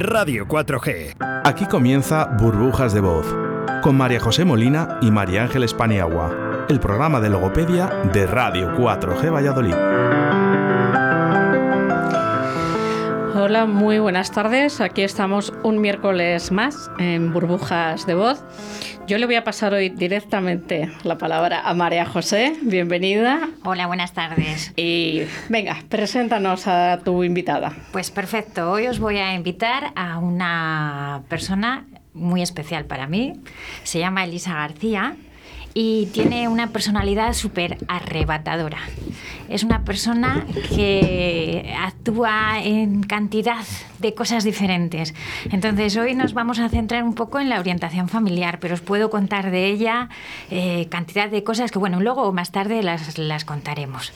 Radio 4G. Aquí comienza Burbujas de Voz, con María José Molina y María Ángeles Paniagua, el programa de logopedia de Radio 4G Valladolid. Hola, muy buenas tardes. Aquí estamos un miércoles más en Burbujas de Voz. Yo le voy a pasar hoy directamente la palabra a María José. Bienvenida. Hola, buenas tardes. Y venga, preséntanos a tu invitada. Pues perfecto. Hoy os voy a invitar a una persona muy especial para mí. Se llama Elisa García y tiene una personalidad súper arrebatadora. Es una persona que actúa en cantidad de cosas diferentes. Entonces hoy nos vamos a centrar un poco en la orientación familiar, pero os puedo contar de ella eh, cantidad de cosas que, bueno, luego más tarde las, las contaremos.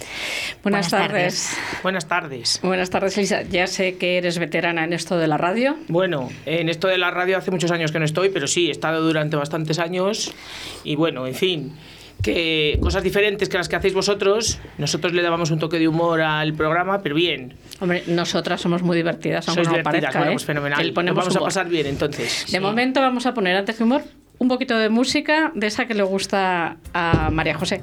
Buenas, tardes. Buenas tardes. Buenas tardes, Elisa. Ya sé que eres veterana en esto de la radio. Bueno, en esto de la radio hace muchos años que no estoy, pero sí, he estado durante bastantes años y bueno, en fin que cosas diferentes que las que hacéis vosotros, nosotros le dábamos un toque de humor al programa, pero bien. Hombre, nosotras somos muy divertidas, aunque no parezca, bueno, ¿eh? pues fenomenal. Nos vamos a humor. pasar bien entonces. De momento vamos a poner antes de humor un poquito de música de esa que le gusta a María José.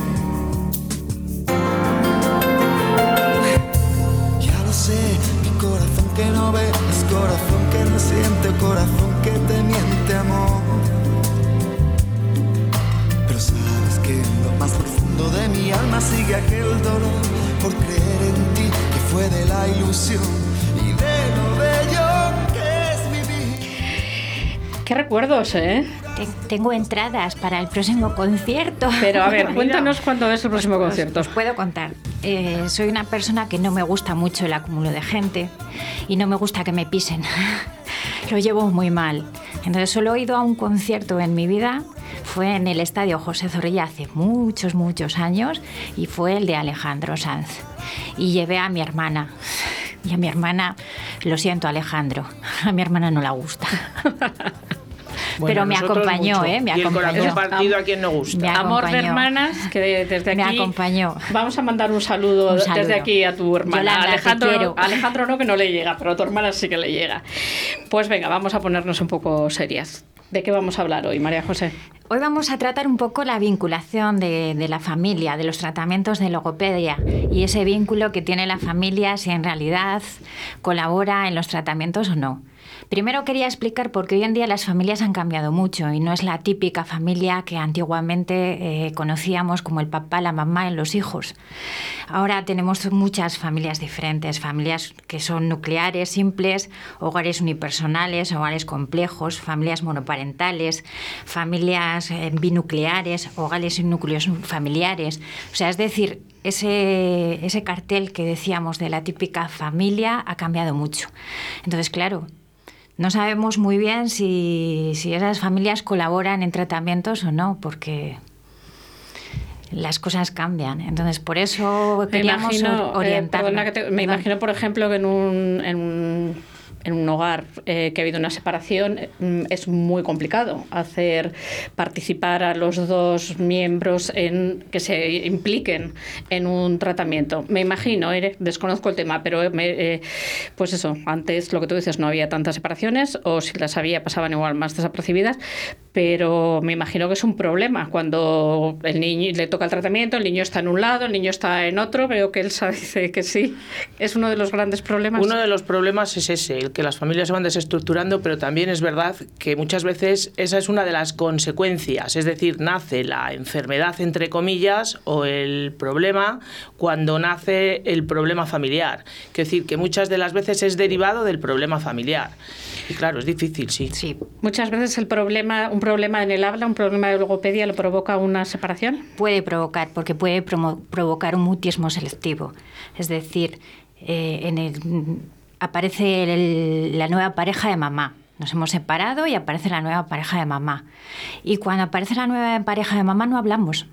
No ve es corazón que no siente, corazón que te miente, amor. Pero sabes que en lo más profundo de mi alma sigue aquel dolor por creer en ti que fue de la ilusión y de lo bello que es vivir. Qué recuerdos, ¿eh? Te- Tengo entradas para el próximo concierto. Pero a ver, cuéntanos cuándo es el próximo concierto. Os puedo contar. Eh, soy una persona que no me gusta mucho el acúmulo de gente y no me gusta que me pisen. Lo llevo muy mal. Entonces solo he ido a un concierto en mi vida. Fue en el estadio José Zorrilla hace muchos, muchos años y fue el de Alejandro Sanz. Y llevé a mi hermana. Y a mi hermana, lo siento Alejandro, a mi hermana no la gusta. Bueno, Pero me acompañó, mucho. ¿eh? Me y el corazón acompañó. partido a quien no gusta. Me Amor de acompañó. hermanas, que de- desde Me aquí acompañó. vamos a mandar un saludo, Un saludo. desde aquí a tu hermana. Yolanda, Alejandro. Alejandro no, que no le llega, pero a tu hermana sí que le llega. Pues venga, vamos a ponernos un poco serias. ¿De qué vamos a hablar hoy, María José? Hoy vamos a tratar un poco la vinculación de, de la familia, de los tratamientos de logopedia y ese vínculo que tiene la familia si en realidad colabora en los tratamientos o no. Primero quería explicar por qué hoy en día las familias han cambiado mucho y no es la típica familia que antiguamente eh, conocíamos como el papá, la mamá y los hijos. Ahora tenemos muchas familias diferentes, familias que son nucleares, simples, hogares unipersonales, hogares complejos, familias monoparentales, familias eh, binucleares, hogares y núcleos familiares. O sea, es decir, ese, ese cartel que decíamos de la típica familia ha cambiado mucho. Entonces, claro, no sabemos muy bien si, si esas familias colaboran en tratamientos o no, porque las cosas cambian. Entonces, por eso Me queríamos eh, orientar. me imagino, por ejemplo, que en un, en un, en un hogar eh, que ha habido una separación eh, mm, es muy complicado hacer participar a los dos miembros en que se impliquen en un tratamiento. Me imagino, eh, desconozco el tema, pero me, eh, pues eso, antes lo que tú dices, no había tantas separaciones o si las había pasaban igual más desapercibidas, pero me imagino que es un problema cuando el niño le toca el tratamiento, el niño está en un lado, el niño está en otro, veo que Elsa dice que sí, es uno de los grandes problemas. Uno de los problemas es ese, que las familias se van desestructurando, pero también es verdad que muchas veces esa es una de las consecuencias, es decir, nace la enfermedad entre comillas o el problema cuando nace el problema familiar. Quiero decir que muchas de las veces es derivado del problema familiar. Y claro, es difícil, sí. Sí, Muchas veces el problema, un problema en el habla, un problema de logopedia, lo provoca una separación. puede provocar, porque puede provocar un mutismo selectivo. Es decir, eh, en el, aparece la nueva pareja de mamá. Nos hemos separado y aparece la nueva pareja de mamá. Y cuando aparece la nueva pareja de mamá no hablamos.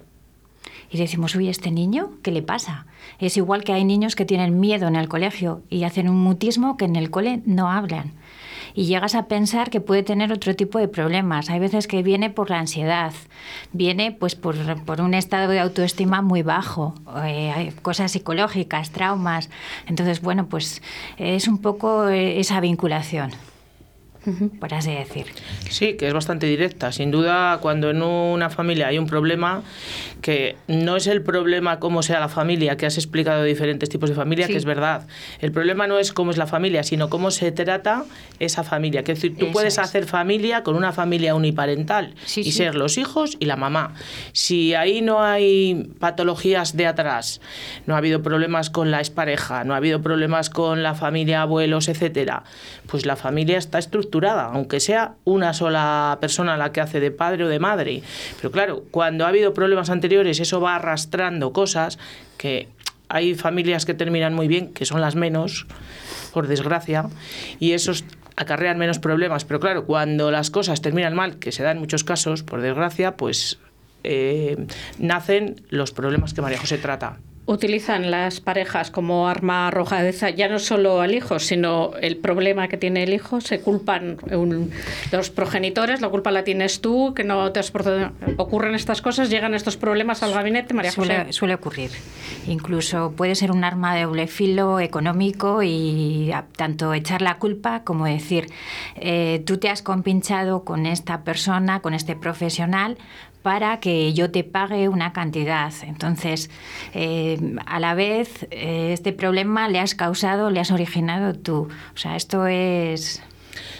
Y decimos, uy, ¿este niño qué le pasa? Es igual que hay niños que tienen miedo en el colegio y hacen un mutismo que en el cole no hablan. Y llegas a pensar que puede tener otro tipo de problemas. Hay veces que viene por la ansiedad, viene pues por, por un estado de autoestima muy bajo, eh, hay cosas psicológicas, traumas. Entonces, bueno, pues es un poco eh, esa vinculación, por así decir. Sí, que es bastante directa. Sin duda, cuando en una familia hay un problema, que no es el problema cómo sea la familia, que has explicado diferentes tipos de familia, Sí. que es verdad. El problema no es cómo es la familia, sino cómo se trata esa familia. Que es decir, tú Eso puedes es. hacer familia con una familia uniparental Sí, y sí. ser los hijos y la mamá. Si ahí no hay patologías de atrás, no ha habido problemas con la expareja, no ha habido problemas con la familia, abuelos, etcétera, pues la familia está estructurada, aunque sea una sola persona la que hace de padre o de madre. Pero claro, cuando ha habido problemas anteriores, eso va arrastrando cosas que hay familias que terminan muy bien, que son las menos, por desgracia, y esos acarrean menos problemas. Pero claro, cuando las cosas terminan mal, que se da en muchos casos, por desgracia, pues eh, nacen los problemas que María José trata. Utilizan las parejas como arma arrojadiza ya no solo al hijo, sino el problema que tiene el hijo. Se culpan un- los progenitores, la culpa la tienes tú, que no te has portado- Ocurren estas cosas, llegan estos problemas al gabinete, María José. Suele, suele ocurrir. Incluso puede ser un arma de doble filo económico y a- tanto echar la culpa como decir, eh, tú te has compinchado con esta persona, con este profesional, para que yo te pague una cantidad. Entonces, eh, a la vez, eh, este problema le has causado, le has originado tú. O sea, esto es...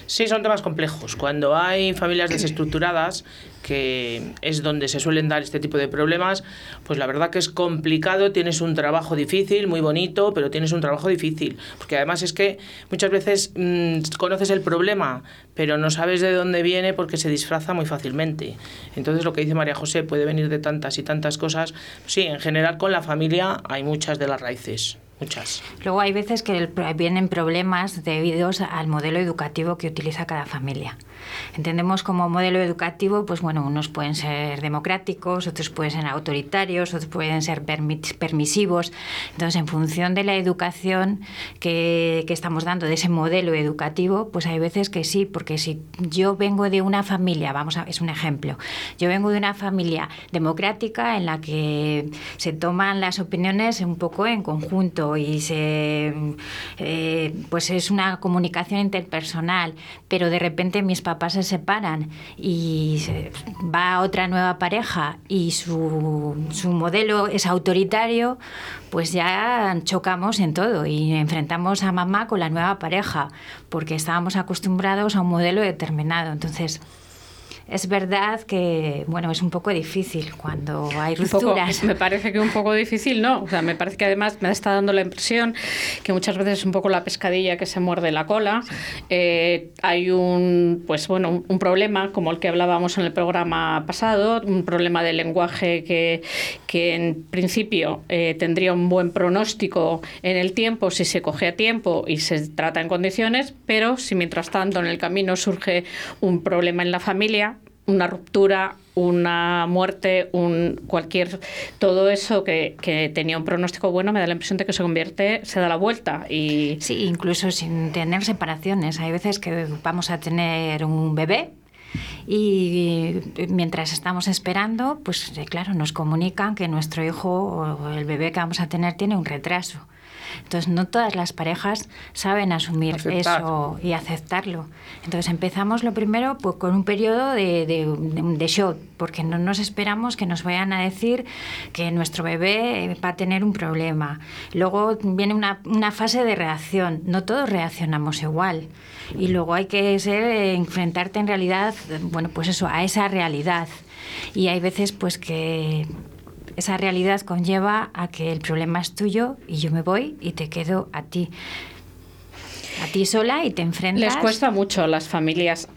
Sí, son temas complejos. Cuando hay familias desestructuradas, que es donde se suelen dar este tipo de problemas, pues la verdad que es complicado, tienes un trabajo difícil, muy bonito, pero tienes un trabajo difícil. Porque además es que muchas veces mm, conoces el problema, pero no sabes de dónde viene porque se disfraza muy fácilmente. Entonces lo que dice María José puede venir de tantas y tantas cosas. Sí, en general con la familia hay muchas de las raíces, muchas. Luego hay veces que vienen problemas debidos al modelo educativo que utiliza cada familia. Entendemos como modelo educativo, pues bueno, unos pueden ser democráticos, otros pueden ser autoritarios, otros pueden ser permi- permisivos. Entonces, en función de la educación que, que estamos dando, de ese modelo educativo, pues hay veces que sí, porque si yo vengo de una familia, vamos a, es un ejemplo, yo vengo de una familia democrática en la que se toman las opiniones un poco en conjunto, y eh, pues es una comunicación interpersonal, pero de repente mis papás se separan y se- va otra nueva pareja y su, su modelo es autoritario, pues ya chocamos en todo y enfrentamos a mamá con la nueva pareja, porque estábamos acostumbrados a un modelo determinado. Entonces, es verdad que, bueno, es un poco difícil cuando hay Un poco- rupturas. me parece que un poco difícil, ¿no? O sea, me parece que además me está dando la impresión que muchas veces es un poco la pescadilla que se muerde la cola. Eh, hay un, pues bueno, un, un problema como el que hablábamos en el programa pasado, un problema de lenguaje que, que en principio eh, tendría un buen pronóstico en el tiempo si se coge a tiempo y se trata en condiciones, pero si mientras tanto en el camino surge un problema en la familia, una ruptura, una muerte, un cualquier todo eso que, que tenía un pronóstico bueno, me da la impresión de que se convierte, se da la vuelta y Sí, incluso sin tener separaciones. Hay veces que vamos a tener un bebé y mientras estamos esperando, pues eh, claro, nos comunican que nuestro hijo o el bebé que vamos a tener tiene un retraso. Entonces, no todas las parejas saben asumir Aceptar. eso y aceptarlo. Entonces, empezamos lo primero pues, con un periodo de, de, de shock, porque no nos esperamos que nos vayan a decir que nuestro bebé va a tener un problema. Luego viene una, una fase de reacción. No todos reaccionamos igual. Y luego hay que ser, eh, enfrentarte en realidad, eh, bueno, pues eso, a esa realidad. Y hay veces pues que esa realidad conlleva a que el problema es tuyo y yo me voy y te quedo a ti. A ti sola y te enfrentas. les cuesta mucho a las familias.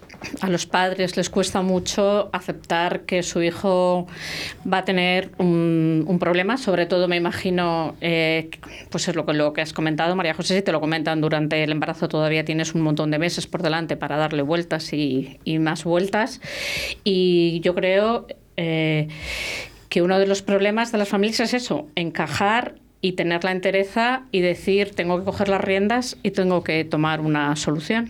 A los padres les cuesta mucho aceptar que su hijo va a tener un, problema, sobre todo me imagino, eh, pues es lo que, lo que has comentado, María José, si te lo comentan durante el embarazo todavía tienes un montón de meses por delante para darle vueltas y, y más vueltas. Y yo creo eh, que uno de los problemas de las familias es eso, encajar y tener la entereza y decir, tengo que coger las riendas y tengo que tomar una solución.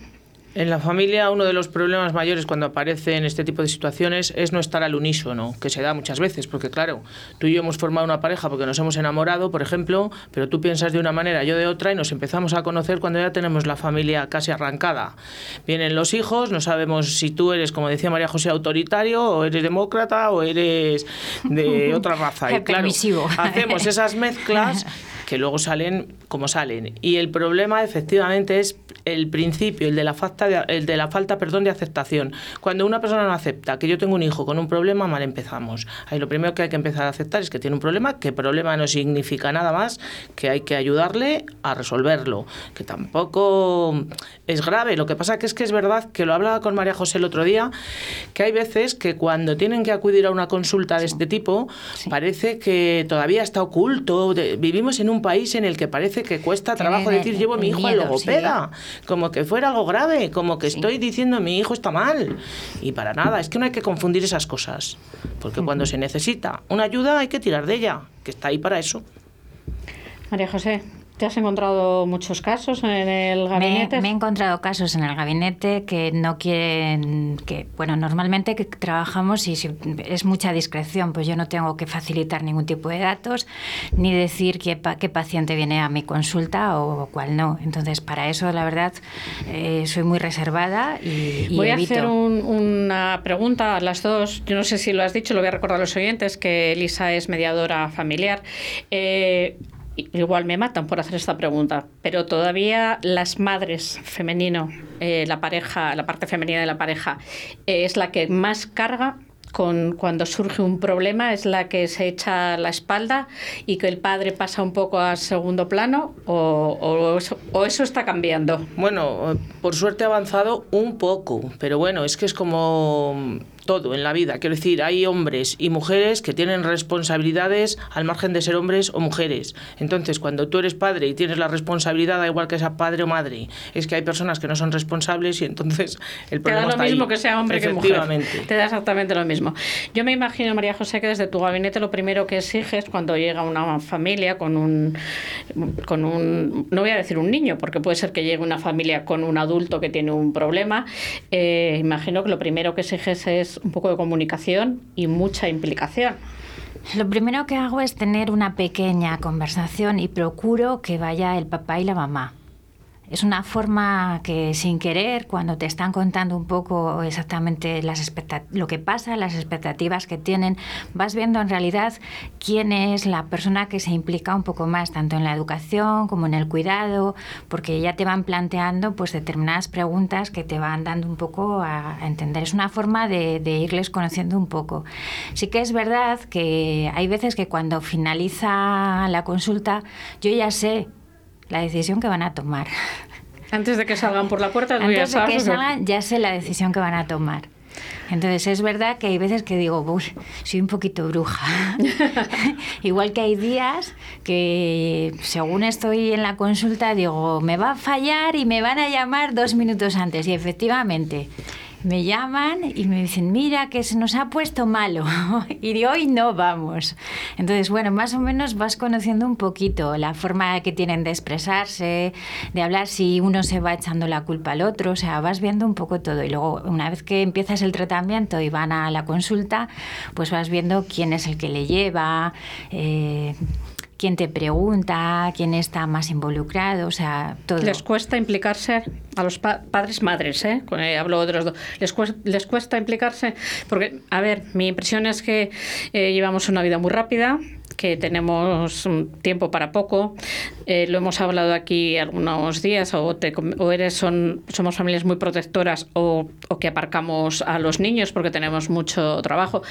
En la familia uno de los problemas mayores cuando aparecen este tipo de situaciones es no estar al unísono, que se da muchas veces, porque claro, tú y yo hemos formado una pareja porque nos hemos enamorado, por ejemplo, pero tú piensas de una manera, yo de otra, y nos empezamos a conocer cuando ya tenemos la familia casi arrancada. Vienen los hijos, no sabemos si tú eres, como decía María José, autoritario, o eres demócrata, o eres de otra raza. Y claro, hacemos esas mezclas que luego salen como salen. Y el problema efectivamente es el principio, el de la falta de, el de la falta, perdón, de aceptación. Cuando una persona no acepta que yo tengo un hijo con un problema, mal empezamos. Ahí lo primero que hay que empezar a aceptar es que tiene un problema, que problema no significa nada más, que hay que ayudarle a resolverlo, que tampoco es grave. Lo que pasa que es que es verdad que lo hablaba con María José el otro día, que hay veces que cuando tienen que acudir a una consulta de este tipo, parece que todavía está oculto. Vivimos en un país en el que parece que cuesta trabajo Tiene decir llevo a mi hijo al miedo, logopeda, como que fuera algo grave, como que estoy diciendo mi hijo está mal. Y para nada, es que no hay que confundir esas cosas, porque cuando se necesita una ayuda hay que tirar de ella, que está ahí para eso. María José, ¿te has encontrado muchos casos en el gabinete? me he encontrado casos en el gabinete que no quieren, que bueno, normalmente que trabajamos y si es mucha discreción, pues yo no tengo que facilitar ningún tipo de datos ni decir qué, qué paciente viene a mi consulta o cuál no. Entonces, para eso, la verdad, eh, soy muy reservada y, y Voy a hacer un- una pregunta a las dos. Yo no sé si lo has dicho, lo voy a recordar a los oyentes, que Elisa es mediadora familiar. Eh, igual me matan por hacer esta pregunta, pero todavía las madres femenino, eh, la pareja, la parte femenina de la pareja, eh, es la que más carga con cuando surge un problema es la que se echa la espalda y que el padre pasa un poco a segundo plano o, eso, o eso está cambiando. Bueno, por suerte ha avanzado un poco, pero bueno, es que es como todo en la vida. Quiero decir, hay hombres y mujeres que tienen responsabilidades al margen de ser hombres o mujeres. Entonces, cuando tú eres padre y tienes la responsabilidad, da igual que sea padre o madre, es que hay personas que no son responsables y entonces el Te da problema lo está mismo ahí. que sea hombre que mujer. Te da exactamente lo mismo. Yo me imagino, María José, que desde tu gabinete lo primero que exiges cuando llega una familia con un, con un, no voy a decir un niño, porque puede ser que llegue una familia con un adulto que tiene un problema, eh, imagino que lo primero que exiges es un poco de comunicación y mucha implicación. Lo primero que hago es tener una pequeña conversación y procuro que vaya el papá y la mamá. Es una forma que sin querer, cuando te están contando un poco exactamente las lo que pasa, las expectativas que tienen, vas viendo en realidad quién es la persona que se implica un poco más, tanto en la educación como en el cuidado, porque ya te van planteando pues determinadas preguntas que te van dando un poco a, a entender. Es una forma de, de irles conociendo un poco. Sí que es verdad que hay veces que cuando finaliza la consulta, yo ya sé la decisión que van a tomar. Antes de que salgan por la puerta, tú ya Antes de que sabes. salgan, ya sé la decisión que van a tomar. Entonces es verdad que hay veces que digo, "Uy, soy un poquito bruja. Igual que hay días que según estoy en la consulta digo, me va a fallar y me van a llamar dos minutos antes. Y efectivamente, me llaman y me dicen, mira que se nos ha puesto malo y de hoy no vamos. Entonces, bueno, más o menos vas conociendo un poquito la forma que tienen de expresarse, de hablar, si uno se va echando la culpa al otro, o sea, vas viendo un poco todo. Y luego, una vez que empiezas el tratamiento y van a la consulta, pues vas viendo quién es el que le lleva. eh, quién te pregunta, quién está más involucrado, o sea, todo. Les cuesta implicarse a los pa- padres madres, ¿eh? Eh, hablo de los dos. Les cuesta, les cuesta implicarse porque, a ver, mi impresión es que eh, llevamos una vida muy rápida, que tenemos tiempo para poco. Eh, lo hemos hablado aquí algunos días, o eres son, somos familias muy protectoras o, o que aparcamos a los niños porque tenemos mucho trabajo.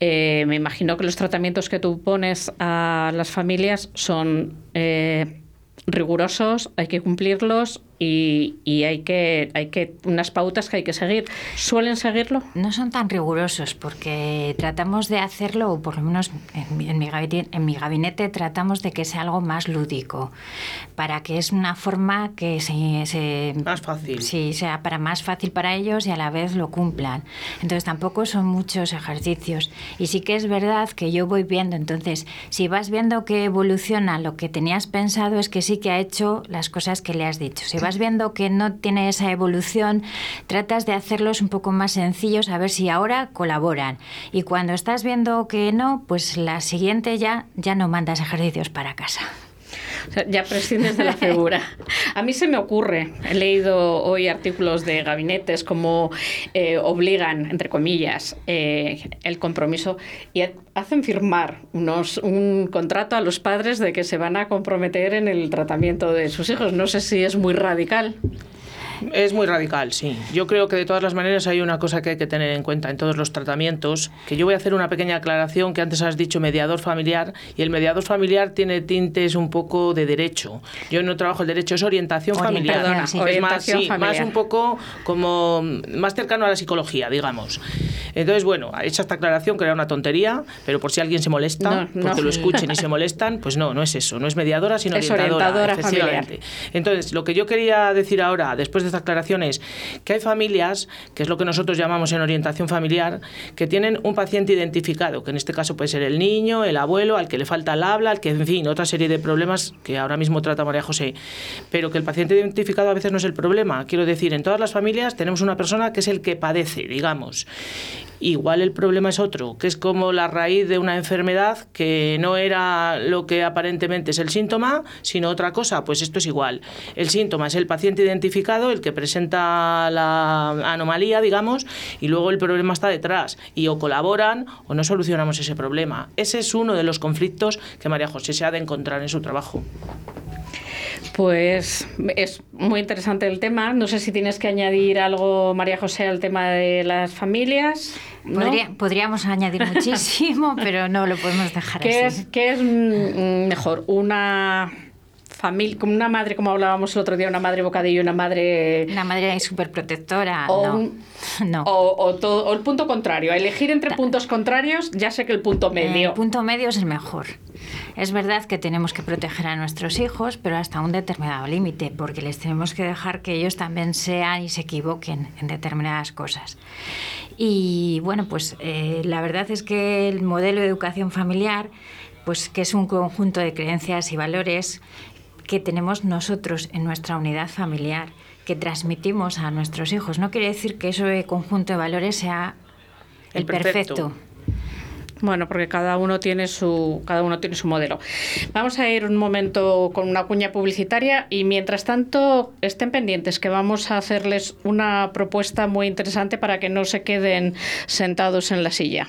Eh, me imagino que los tratamientos que tú pones a las familias son eh, rigurosos, hay que cumplirlos y, y hay que hay que unas pautas que hay que seguir. ¿Suelen seguirlo? No son tan rigurosos porque tratamos de hacerlo, o por lo menos en mi, en mi gabinete, en mi gabinete tratamos de que sea algo más lúdico, para que es una forma que se, se- Más fácil. Sí, sea para más fácil para ellos y a la vez lo cumplan. Entonces tampoco son muchos ejercicios. Y sí que es verdad que yo voy viendo, entonces, si vas viendo que evoluciona lo que tenías pensado, es que sí que ha hecho las cosas que le has dicho. Si vas viendo que no tiene esa evolución, tratas de hacerlos un poco más sencillos, a ver si ahora colaboran. Y cuando estás viendo que no, pues la siguiente ya, ya no mandas ejercicios para casa. Ya prescindes de la figura. A mí se me ocurre, he leído hoy artículos de gabinetes como eh, obligan, entre comillas, eh, el compromiso y ha- hacen firmar unos, un contrato a los padres de que se van a comprometer en el tratamiento de sus hijos. No sé si es muy radical. Es muy radical, sí. Yo creo que de todas las maneras hay una cosa que hay que tener en cuenta en todos los tratamientos, que yo voy a hacer una pequeña aclaración que antes has dicho mediador familiar y el mediador familiar tiene tintes un poco de derecho. Yo no trabajo el derecho, es orientación Orientación, familiar. Perdona, sí. Es más, orientación sí, más familiar. un poco como más cercano a la psicología, digamos. Entonces, bueno, hecha esta aclaración que era una tontería, pero por si alguien se molesta, No, no. porque lo escuchen y se molestan, pues no, no es eso, no es mediadora, sino Es orientadora. orientadora familiar. efectivamente. Entonces, lo que yo quería decir ahora, después de esta aclaración, es que hay familias, que es lo que nosotros llamamos en orientación familiar, que tienen un paciente identificado, que en este caso puede ser el niño, el abuelo, al que le falta el habla, al que, en fin, otra serie de problemas que ahora mismo trata María José. Pero que el paciente identificado a veces no es el problema. Quiero decir, en todas las familias tenemos una persona que es el que padece, digamos. Igual el problema es otro, que es como la raíz de una enfermedad que no era lo que aparentemente es el síntoma, sino otra cosa. Pues esto es igual. El síntoma es el paciente identificado, el que presenta la anomalía, digamos, y luego el problema está detrás. Y o colaboran o no solucionamos ese problema. Ese es uno de los conflictos que María José se ha de encontrar en su trabajo. Pues es muy interesante el tema. No sé si tienes que añadir algo, María José, al tema de las familias. ¿no? Podría- podríamos añadir muchísimo, pero no lo podemos dejar ¿Qué así. es, qué es mm, mejor? ¿Una familia, como una madre, como hablábamos el otro día, una madre bocadillo, una madre... Una madre súper protectora. O, no. un- no. o, o todo, o el punto contrario. Elegir entre puntos contrarios, ya sé que el punto medio. El punto medio es el mejor. Es verdad que tenemos que proteger a nuestros hijos, pero hasta un determinado límite, porque les tenemos que dejar que ellos también sean y se equivoquen en determinadas cosas. Y bueno, pues eh, la verdad es que el modelo de educación familiar, pues que es un conjunto de creencias y valores que tenemos nosotros en nuestra unidad familiar, que transmitimos a nuestros hijos. No quiere decir que ese conjunto de valores sea el, El perfecto. perfecto Bueno, porque cada uno tiene su cada uno tiene su modelo. Vamos a ir un momento con una cuña publicitaria y mientras tanto estén pendientes que vamos a hacerles una propuesta muy interesante para que no se queden sentados en la silla.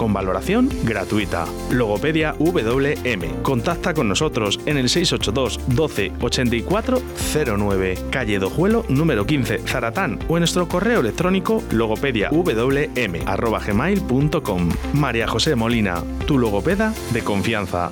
con valoración gratuita. Logopedia WM. Contacta con nosotros en el 682 12 84 09, calle Dojuelo número 15, Zaratán o en nuestro correo electrónico logopediawm@gmail.com. María José Molina, tu logopeda de confianza.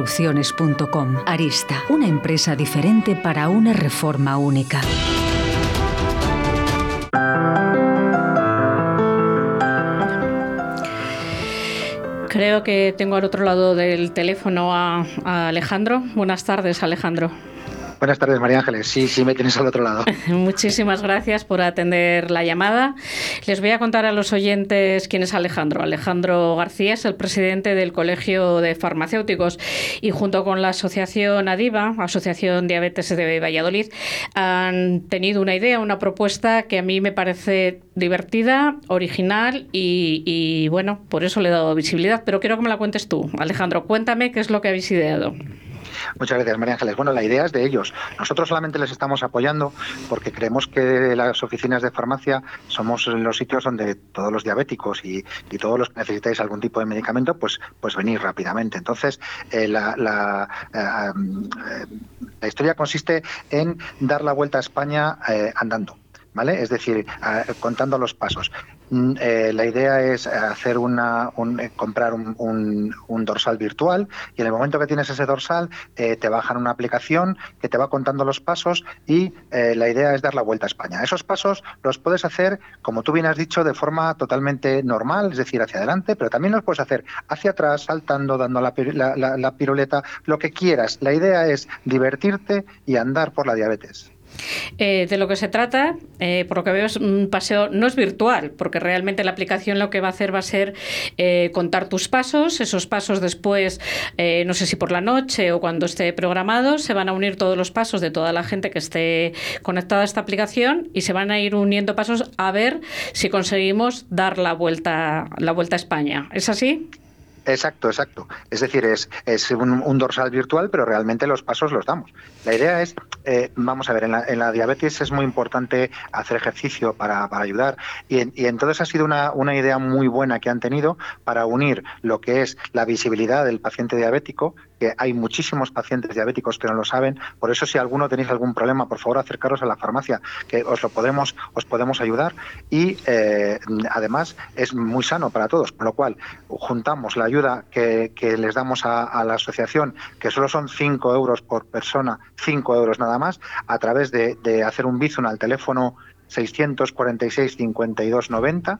Arista, una empresa diferente para una reforma única. Creo que tengo al otro lado del teléfono a, a Alejandro. Buenas tardes, Alejandro. Buenas tardes, María Ángeles. Sí, sí, me tienes al otro lado. Muchísimas gracias por atender la llamada. Les voy a contar a los oyentes quién es Alejandro. Alejandro García es el presidente del Colegio de Farmacéuticos y junto con la Asociación ADIVA, Asociación Diabetes de Valladolid, han tenido una idea, una propuesta que a mí me parece divertida, original y, bueno, por eso le he dado visibilidad. Pero quiero que me la cuentes tú. Alejandro, cuéntame qué es lo que habéis ideado. Muchas gracias, María Ángeles. Bueno, la idea es de ellos. Nosotros solamente les estamos apoyando porque creemos que las oficinas de farmacia somos los sitios donde todos los diabéticos y, todos los que necesitáis algún tipo de medicamento, pues, pues venir rápidamente. Entonces, eh, la, la, eh, la historia consiste en dar la vuelta a España eh, andando. ¿Vale? Es decir, contando los pasos. Mm, eh, la idea es hacer una, un- eh, comprar un, un- dorsal virtual y en el momento que tienes ese dorsal eh, te bajan una aplicación que te va contando los pasos y eh, la idea es dar la vuelta a España. Esos pasos los puedes hacer, como tú bien has dicho, de forma totalmente normal, es decir, hacia adelante, pero también los puedes hacer hacia atrás, saltando, dando la, la- la- la piruleta, lo que quieras. La idea es divertirte y andar por la diabetes. Eh, de lo que se trata, eh, por lo que veo, es un paseo, no es virtual, porque realmente la aplicación lo que va a hacer va a ser eh, contar tus pasos, esos pasos después, eh, no sé si por la noche o cuando esté programado, se van a unir todos los pasos de toda la gente que esté conectada a esta aplicación y se van a ir uniendo pasos a ver si conseguimos dar la vuelta, la vuelta a España. ¿Es así? Exacto, exacto. Es decir, es, es un, dorsal virtual, pero realmente los pasos los damos. La idea es, eh, vamos a ver, en la, en la diabetes es muy importante hacer ejercicio para, para ayudar y, y entonces ha sido una, una idea muy buena que han tenido para unir lo que es la visibilidad del paciente diabético, que hay muchísimos pacientes diabéticos que no lo saben, por eso si alguno tenéis algún problema, por favor acercaros a la farmacia, que os lo podemos, os podemos ayudar. Y eh, además es muy sano para todos, con lo cual juntamos la ayuda que, que les damos a, la asociación, que solo son 5 euros por persona, 5 euros nada más, a través de, hacer un bizum al teléfono 646 52 90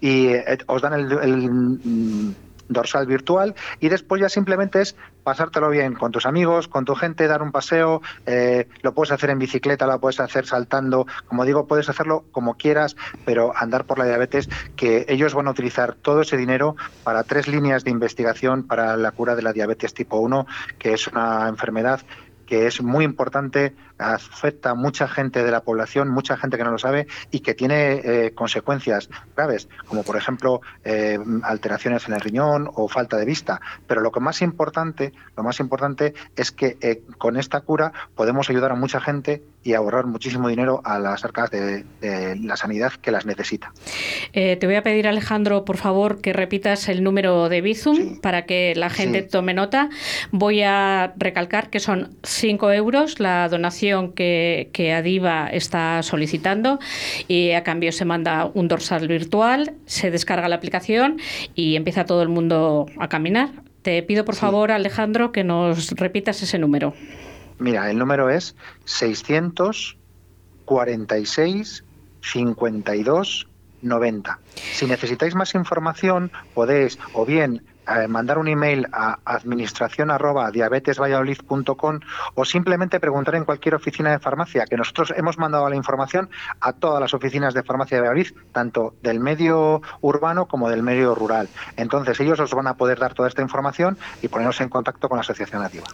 y eh, os dan el, dorsal virtual y después ya simplemente es pasártelo bien con tus amigos, con tu gente, dar un paseo, eh, lo puedes hacer en bicicleta, lo puedes hacer saltando, como digo, puedes hacerlo como quieras, pero andar por la diabetes, que ellos van a utilizar todo ese dinero para tres líneas de investigación para la cura de la diabetes tipo 1, que es una enfermedad que es muy importante, afecta a mucha gente de la población, mucha gente que no lo sabe y que tiene eh, consecuencias graves, como por ejemplo eh, alteraciones en el riñón o falta de vista. Pero lo que más importante, lo más importante es que eh, con esta cura podemos ayudar a mucha gente y ahorrar muchísimo dinero a las arcas de, de la sanidad que las necesita. Eh, te voy a pedir, Alejandro, por favor, que repitas el número de Bizum Sí. para que la gente Sí. tome nota. Voy a recalcar que son 5 euros la donación que, que Adiva está solicitando y a cambio se manda un dorsal virtual, se descarga la aplicación y empieza todo el mundo a caminar. Te pido, por Sí. favor, Alejandro, que nos repitas ese número. Mira, el número es 646 52 90. Si necesitáis más información, podéis o bien mandar un email a administración diabetesvalladolid.com o simplemente preguntar en cualquier oficina de farmacia, que nosotros hemos mandado la información a todas las oficinas de farmacia de Valladolid, tanto del medio urbano como del medio rural. Entonces ellos os van a poder dar toda esta información y ponernos en contacto con la Asociación Nativa.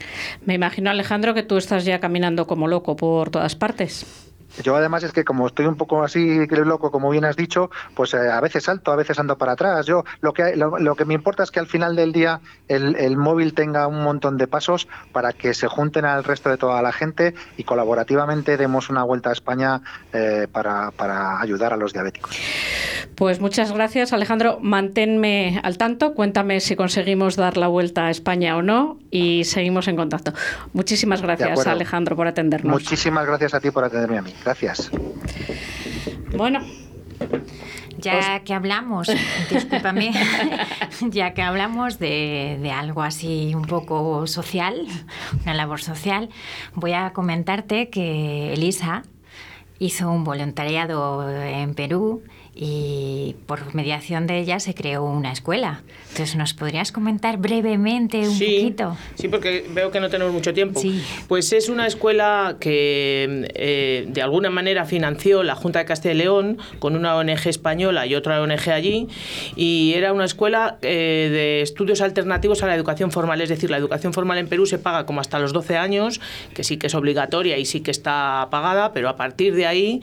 Me imagino, Alejandro, que tú estás ya caminando como loco por todas partes. Yo además es que como estoy un poco así loco, como bien has dicho, pues eh, a veces salto, a veces ando para atrás. Yo lo que lo, lo que me importa es que al final del día el, el móvil tenga un montón de pasos para que se junten al resto de toda la gente y colaborativamente demos una vuelta a España eh, para, para ayudar a los diabéticos. Pues muchas gracias, Alejandro. Manténme al tanto, cuéntame si conseguimos dar la vuelta a España o no y seguimos en contacto. Muchísimas gracias. Alejandro, por atendernos. Muchísimas gracias a ti por atenderme a mí. Gracias. Bueno, Ya que hablamos, discúlpame, ya que hablamos de, de algo así un poco social, una labor social, voy a comentarte que Elisa hizo un voluntariado en Perú y por mediación de ella se creó una escuela. Entonces, ¿nos podrías comentar brevemente un sí, poquito? Sí, porque veo que no tenemos mucho tiempo. Sí. Pues es una escuela que eh, de alguna manera financió la Junta de Castilla y León con una ONG española y otra ONG allí. Y era una escuela eh, de estudios alternativos a la educación formal. Es decir, la educación formal en Perú se paga como hasta los 12 años, que sí que es obligatoria y sí que está pagada, pero a partir de ahí,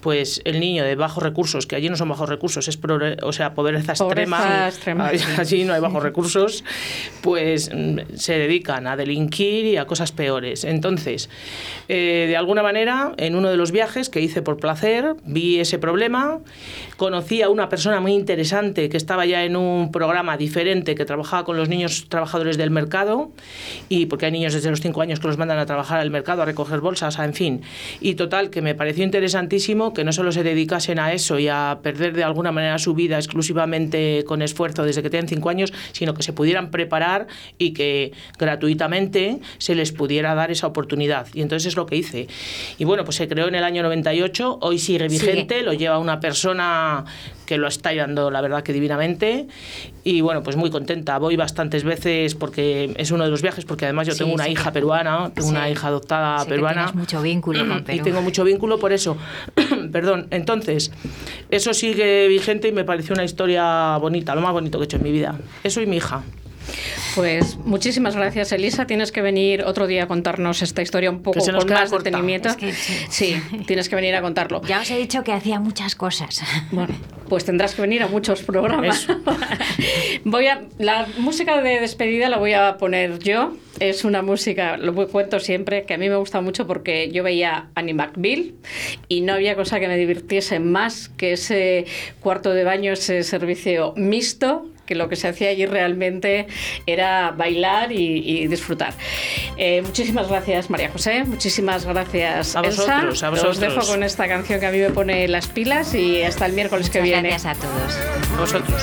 pues el niño de bajos recursos, que allí no son bajos recursos, es o sea, pobreza, Pobreza extrema. extrema, sí. Allí no hay bajos recursos, pues mm, se dedican a delinquir y a cosas peores. Entonces, eh, de alguna manera, en uno de los viajes que hice por placer, vi ese problema, conocí a una persona muy interesante que estaba ya en un programa diferente que trabajaba con los niños trabajadores del mercado, y porque hay niños desde los 5 años que los mandan a trabajar al mercado, a recoger bolsas, a- en fin. Y total, que me pareció interesantísimo que no solo se dedicasen a eso y a perder de alguna manera su vida exclusivamente con esfuerzo desde que tienen 5 años, sino que se pudieran preparar y que gratuitamente se les pudiera dar esa oportunidad. Y entonces es lo que hice. Y bueno, pues se creó en el año 98, hoy sigue vigente, lo lleva una persona que lo está dando, la verdad, que divinamente. Y bueno, pues muy contenta. Voy bastantes veces porque es uno de los viajes, porque además yo Sí, tengo una sí hija peruana, tengo sí. una hija adoptada peruana. tienes mucho vínculo con Perú. Y tengo mucho vínculo por eso. Perdón. Entonces, eso sigue vigente y me pareció una historia bonita, lo más bonito que he hecho en mi vida. Eso y mi hija. Pues muchísimas gracias, Elisa. Tienes que venir otro día a contarnos esta historia un poco con más corta. detenimiento. Es que sí. sí, tienes que venir a contarlo. Ya os he dicho que hacía muchas cosas. Bueno, pues tendrás que venir a muchos programas. voy a la música de despedida la voy a poner yo. Es una música, lo cuento siempre, que a mí me gusta mucho porque yo veía Annie McBeal y no había cosa que me divirtiese más que ese cuarto de baño, ese servicio mixto que lo que se hacía allí realmente era bailar y, y disfrutar. Eh, muchísimas gracias, María José. Muchísimas gracias, A Elsa. vosotros, a Os vosotros. dejo con esta canción que a mí me pone las pilas y hasta el miércoles que Muchas viene. gracias a todos. Vosotros.